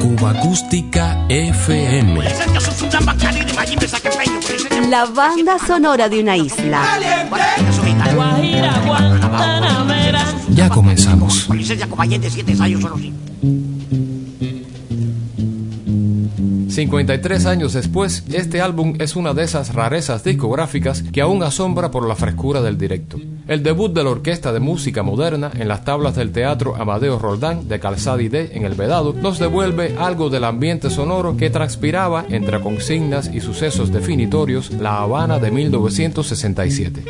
Cuba Acústica FM. La banda sonora de una isla. Ya comenzamos. 53 años después, este álbum es una de esas rarezas discográficas que aún asombra por la frescura del directo. El debut de la Orquesta de Música Moderna en las tablas del Teatro Amadeo Roldán de Calzada D en El Vedado nos devuelve algo del ambiente sonoro que transpiraba entre consignas y sucesos definitorios La Habana de 1967.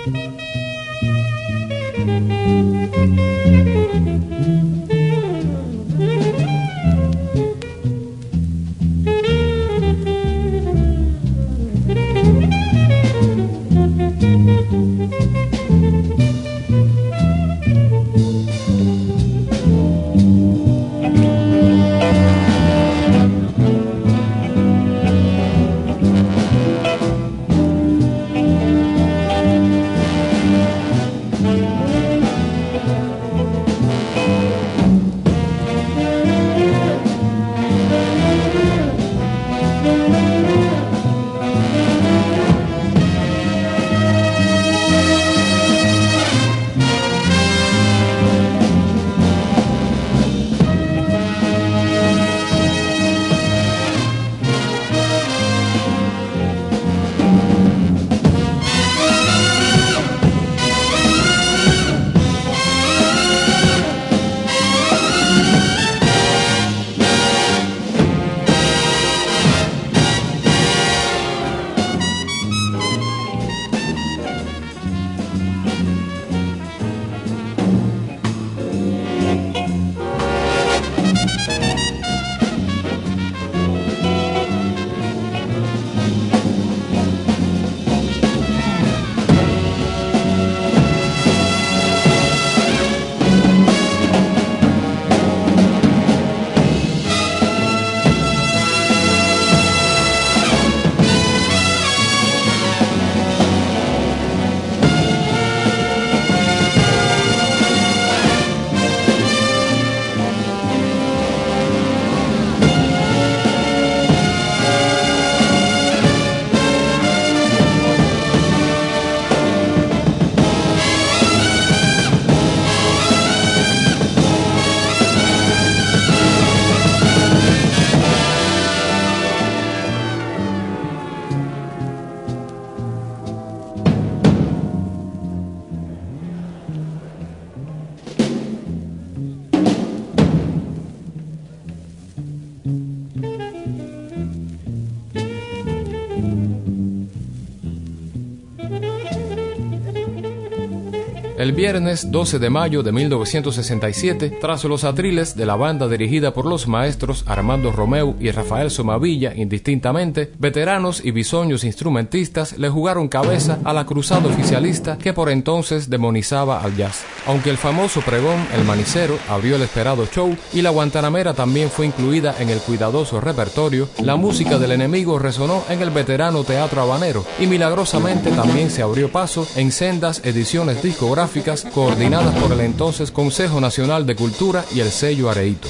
El viernes 12 de mayo de 1967, tras los atriles de la banda dirigida por los maestros Armando Romeu y Rafael Somavilla indistintamente, veteranos y bisoños instrumentistas le jugaron cabeza a la cruzada oficialista que por entonces demonizaba al jazz. Aunque el famoso pregón El Manicero abrió el esperado show y la Guantanamera también fue incluida en el cuidadoso repertorio, la música del enemigo resonó en el veterano Teatro Habanero y milagrosamente también se abrió paso en sendas ediciones discográficas coordinadas por el entonces Consejo Nacional de Cultura y el sello Areito.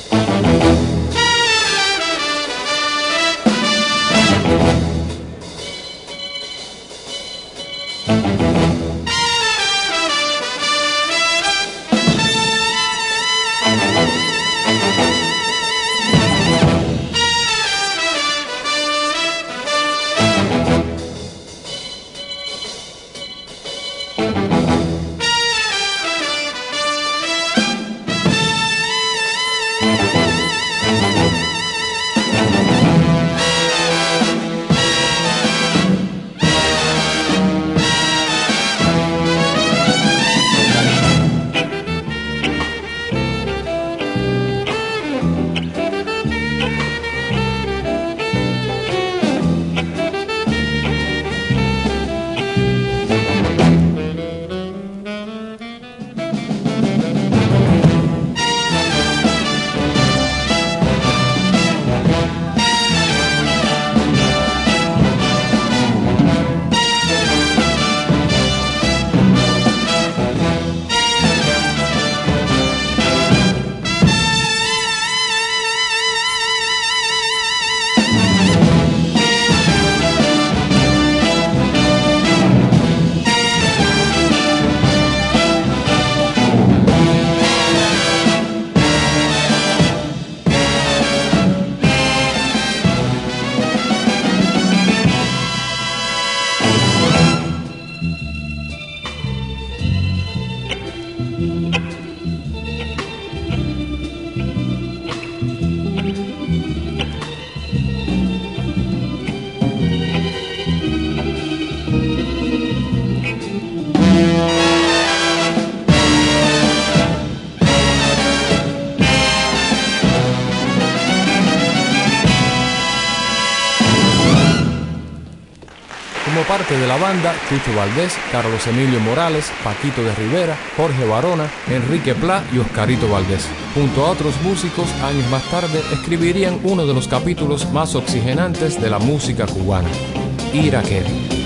De la banda, Chucho Valdés, Carlos Emilio Morales, Paquito de Rivera, Jorge Barona, Enrique Pla y Oscarito Valdés. Junto a otros músicos, años más tarde, escribirían uno de los capítulos más oxigenantes de la música cubana, Iraquere.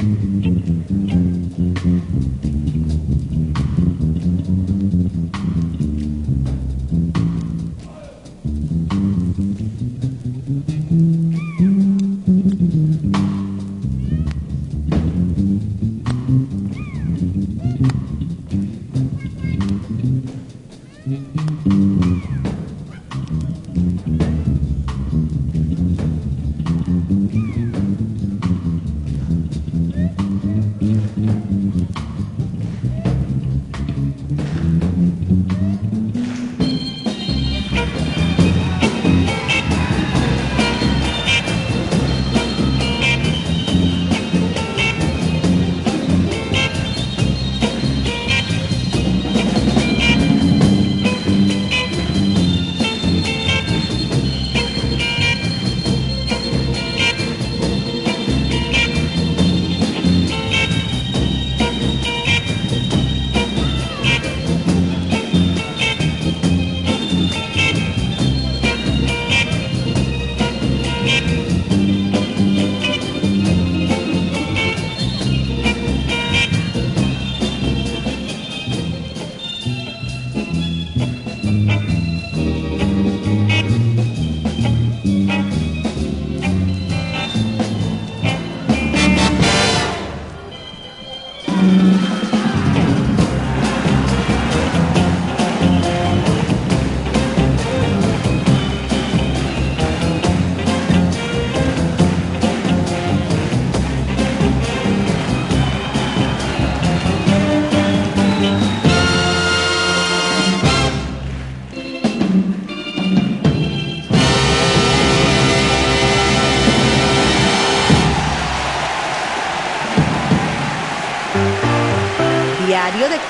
Дмитрий Ильич.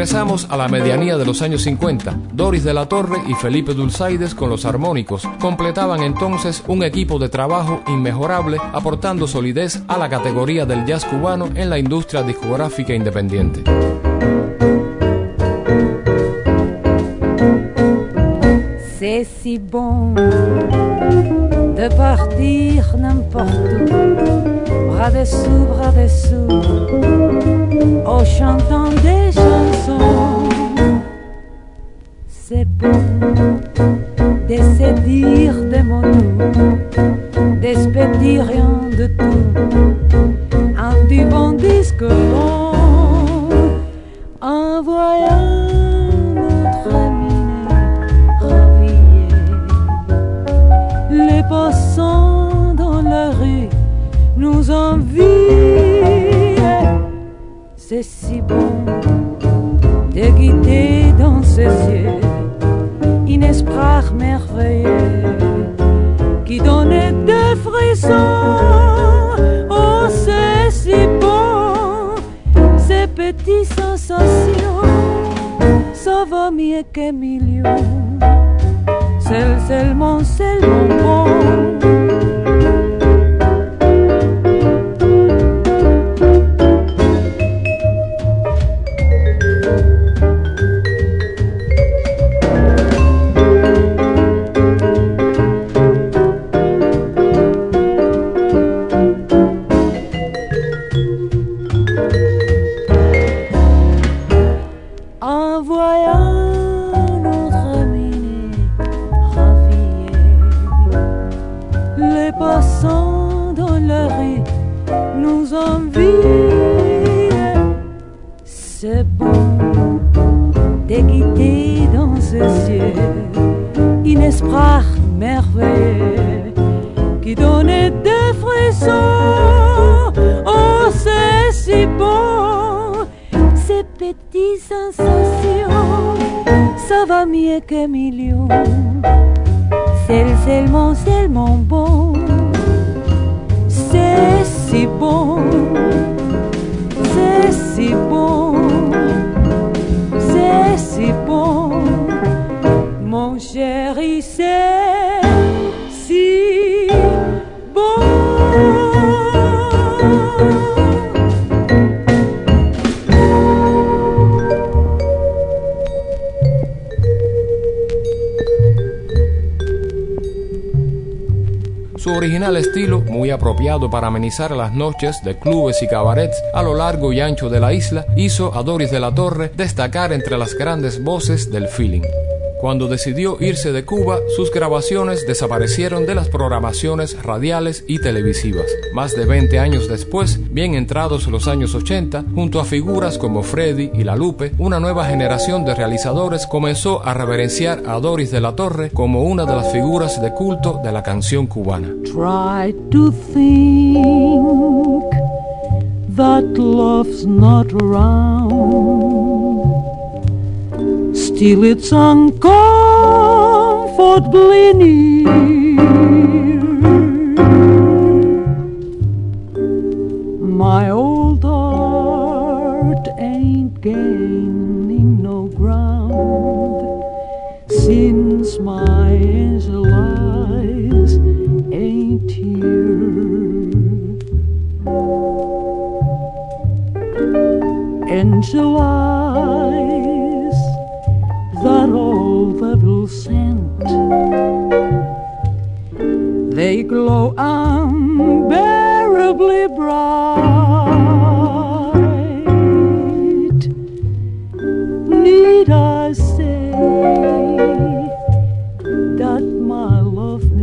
Regresamos a la medianía de los años 50. Doris de la Torre y Felipe Dulzaides con los armónicos completaban entonces un equipo de trabajo inmejorable aportando solidez a la categoría del jazz cubano en la industria discográfica independiente. De partir n'importe où, bras dessous, bras dessous, en chantant des chansons. C'est bon de dire des mots rien de tout, de guider dans ses yeux une esprach merveilleux qui donnait des frissons. Oh, c'est si bon, ces petites sensations, ça va mieux que millions. C'est seulement, seulement que millions. C'est seulement, seulement bon, c'est si bon, Original estilo, muy apropiado para amenizar las noches de clubes y cabarets a lo largo y ancho de la isla, hizo a Doris de la Torre destacar entre las grandes voces del feeling. Cuando decidió irse de Cuba, sus grabaciones desaparecieron de las programaciones radiales y televisivas. Más de 20 años después, bien entrados los años 80, junto a figuras como Freddy y La Lupe, una nueva generación de realizadores comenzó a reverenciar a Doris de la Torre como una de las figuras de culto de la canción cubana. Try to think that love's not. till it's uncomfortably near.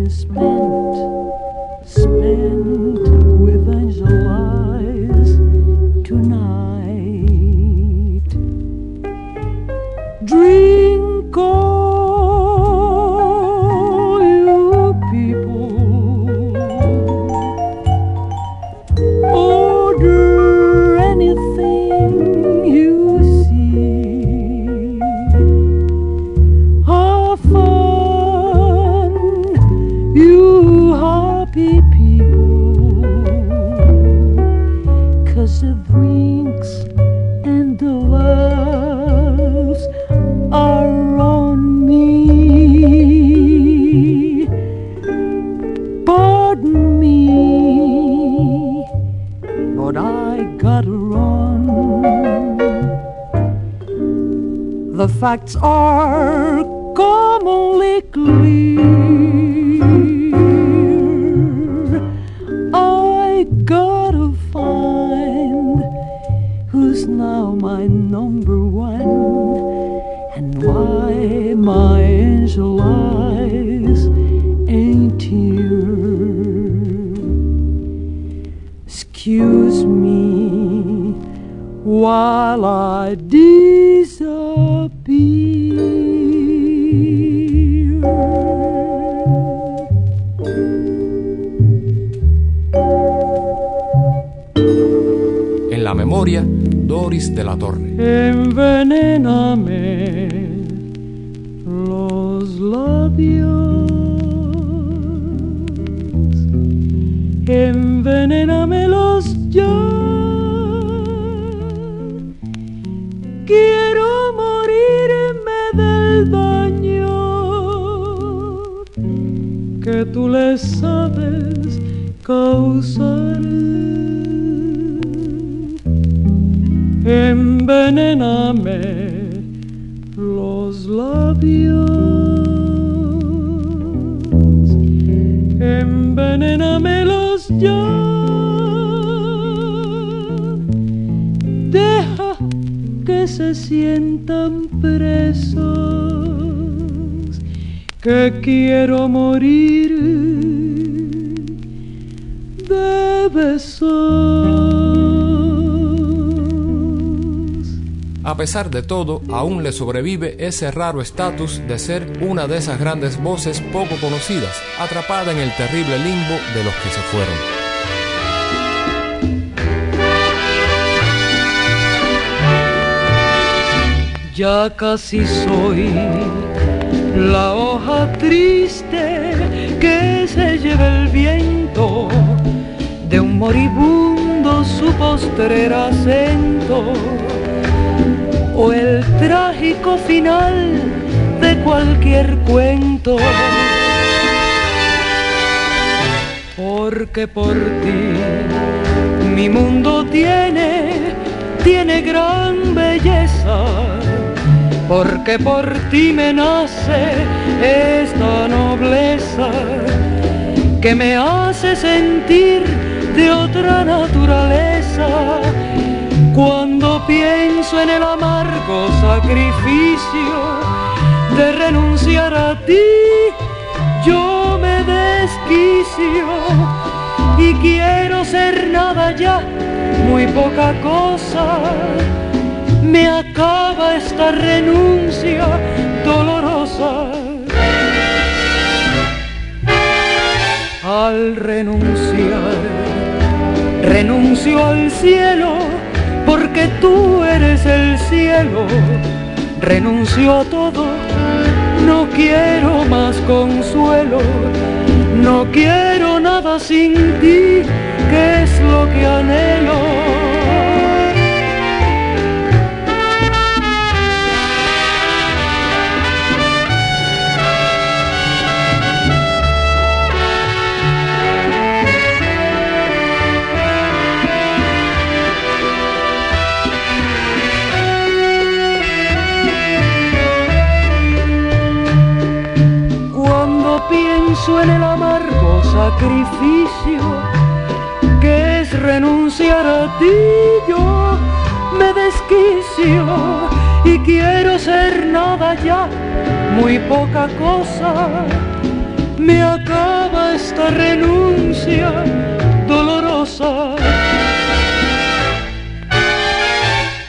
Spend. Who's now my number one and why my angel eyes ain't here. Excuse me while I disappear. La Torre. Envenéname los labios. Envenénamelos ya. Quiero morirme del daño que tú le sabes causar. Envenéname los labios. Envenénamelos ya. Deja que se sientan presos, que quiero morir de besos. A pesar de todo, aún le sobrevive ese raro estatus de ser una de esas grandes voces poco conocidas, atrapada en el terrible limbo de los que se fueron. Ya casi soy la hoja triste que se lleva el viento de un moribundo su postrer acento o el trágico final de cualquier cuento. Porque por ti mi mundo tiene, tiene gran belleza porque por ti me nace esta nobleza que me hace sentir de otra naturaleza. Cuando pienso en el amargo sacrificio de renunciar a ti, yo me desquicio y quiero ser nada ya, muy poca cosa me acaba esta renuncia dolorosa. Al renunciar, renuncio al cielo, porque tú eres el cielo. Renuncio a todo, no quiero más consuelo, no quiero nada sin ti, que es lo que anhelo. Sacrificio que es renunciar a ti, yo me desquicio y quiero ser nada ya, muy poca cosa. Me acaba esta renuncia dolorosa.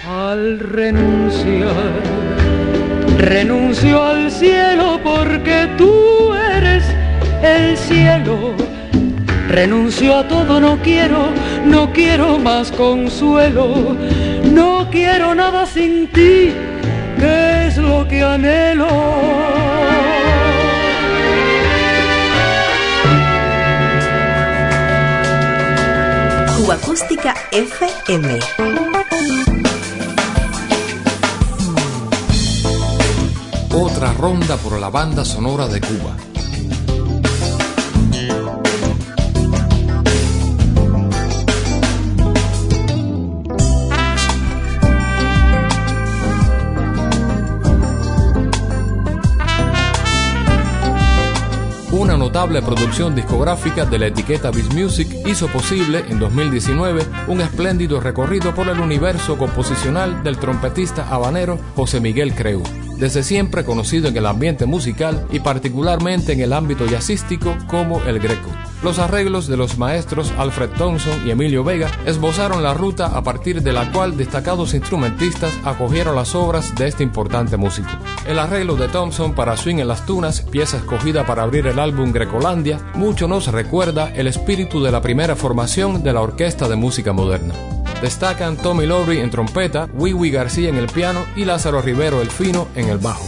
Al renunciar, renuncio al cielo porque tú eres el cielo. Renuncio a todo, no quiero, no quiero más consuelo. No quiero nada sin ti, que es lo que anhelo. Cuba Acústica FM. Otra ronda por la banda sonora de Cuba. Notable producción discográfica de la etiqueta Biz Music, hizo posible en 2019 un espléndido recorrido por el universo composicional del trompetista habanero José Miguel Creu desde siempre conocido en el ambiente musical y particularmente en el ámbito jazzístico como el greco. Los arreglos de los maestros Alfred Thompson y Emilio Vega esbozaron la ruta a partir de la cual destacados instrumentistas acogieron las obras de este importante músico. El arreglo de Thompson para Swing en las Tunas, pieza escogida para abrir el álbum Grecolandia, mucho nos recuerda el espíritu de la primera formación de la Orquesta de Música Moderna. Destacan Tommy Lowry en trompeta, Wiwi García en el piano y Lázaro Rivero el Fino en el bajo.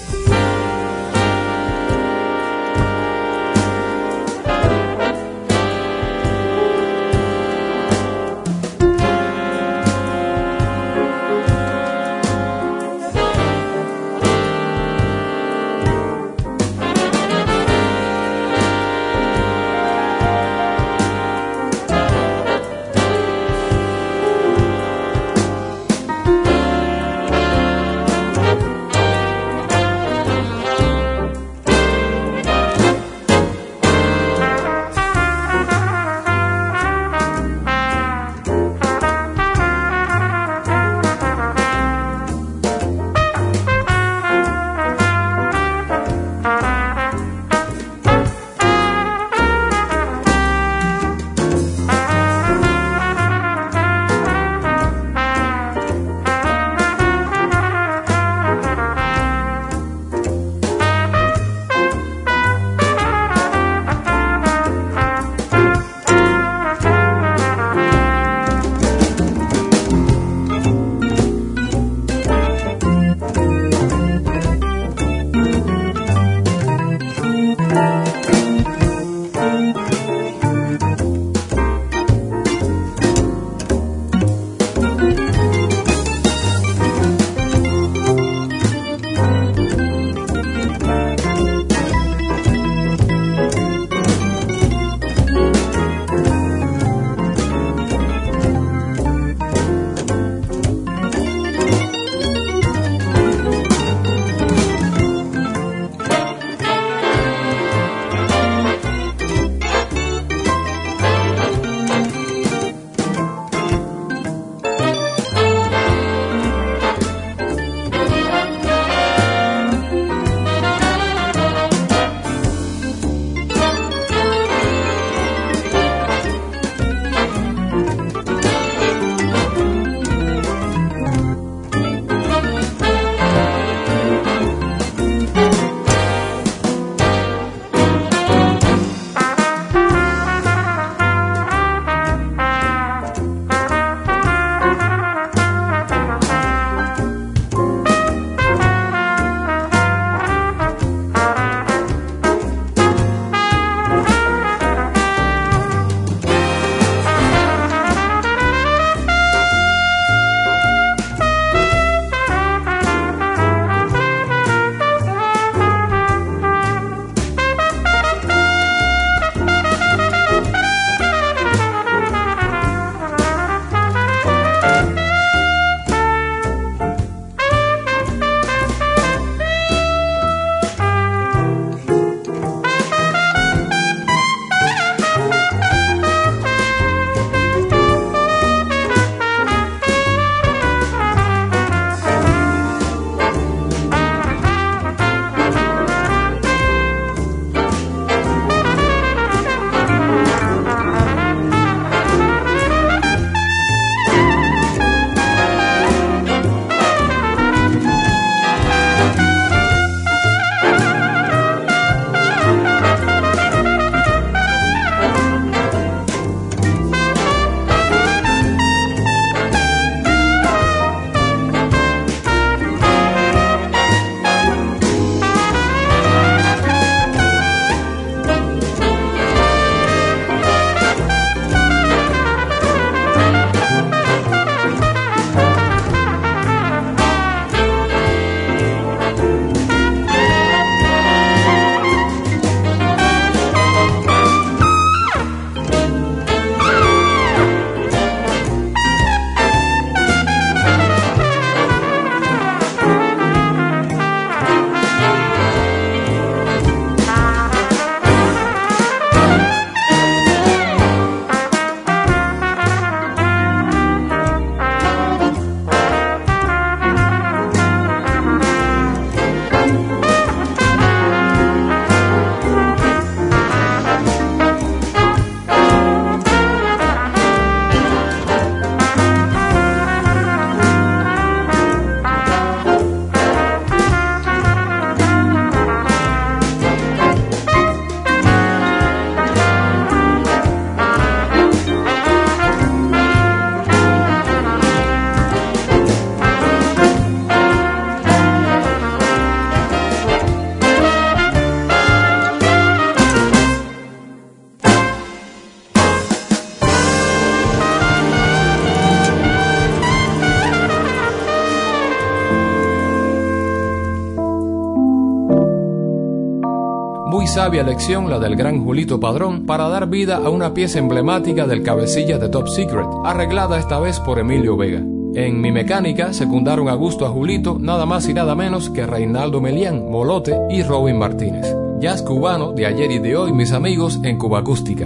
Sabia elección la del gran Julito Padrón para dar vida a una pieza emblemática del cabecilla de Top Secret, arreglada esta vez por Emilio Vega. En Mi Mecánica secundaron a gusto a Julito nada más y nada menos que Reinaldo Melián, Molote y Robin Martínez. Jazz cubano de ayer y de hoy, mis amigos, en Cuba Acústica.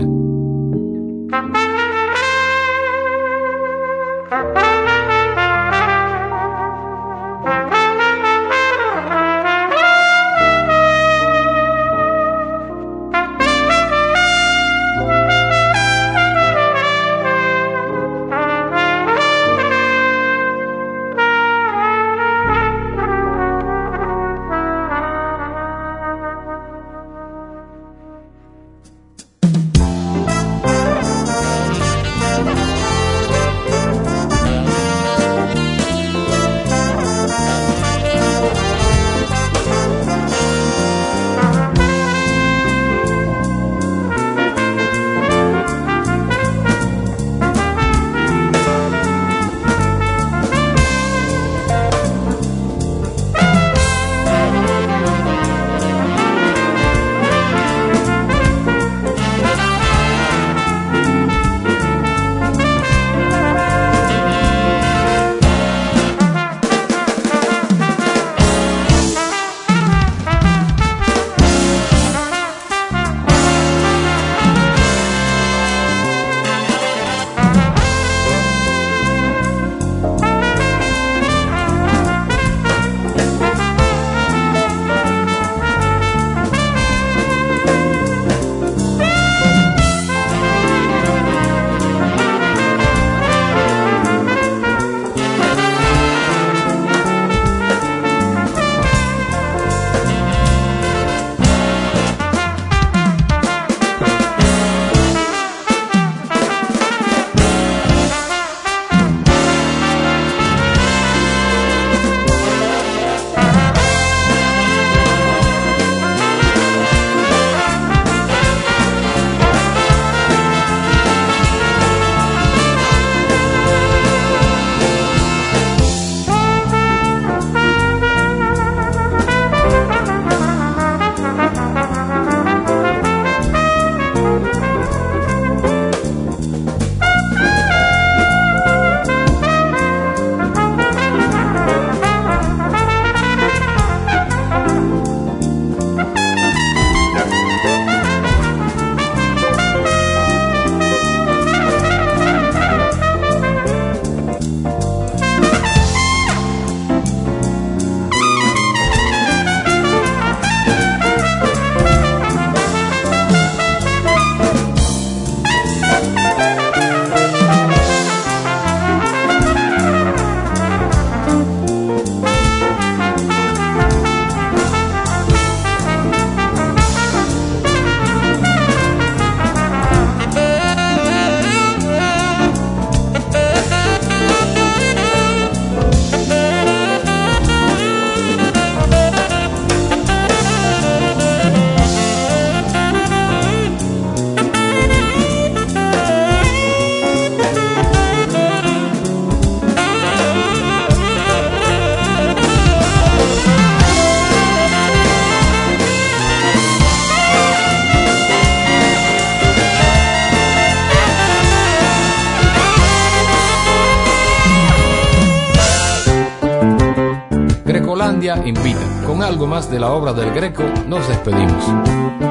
Invita. Con algo más de la obra del Greco nos despedimos.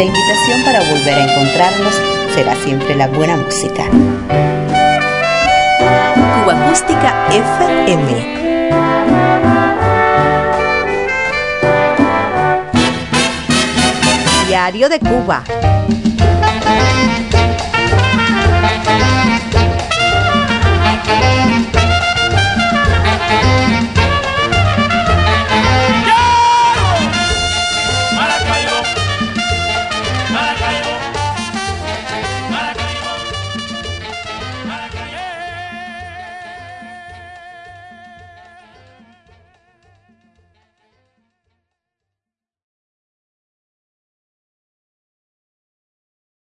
La invitación para volver a encontrarnos será siempre la buena música. Cuba Acústica FM. Diario de Cuba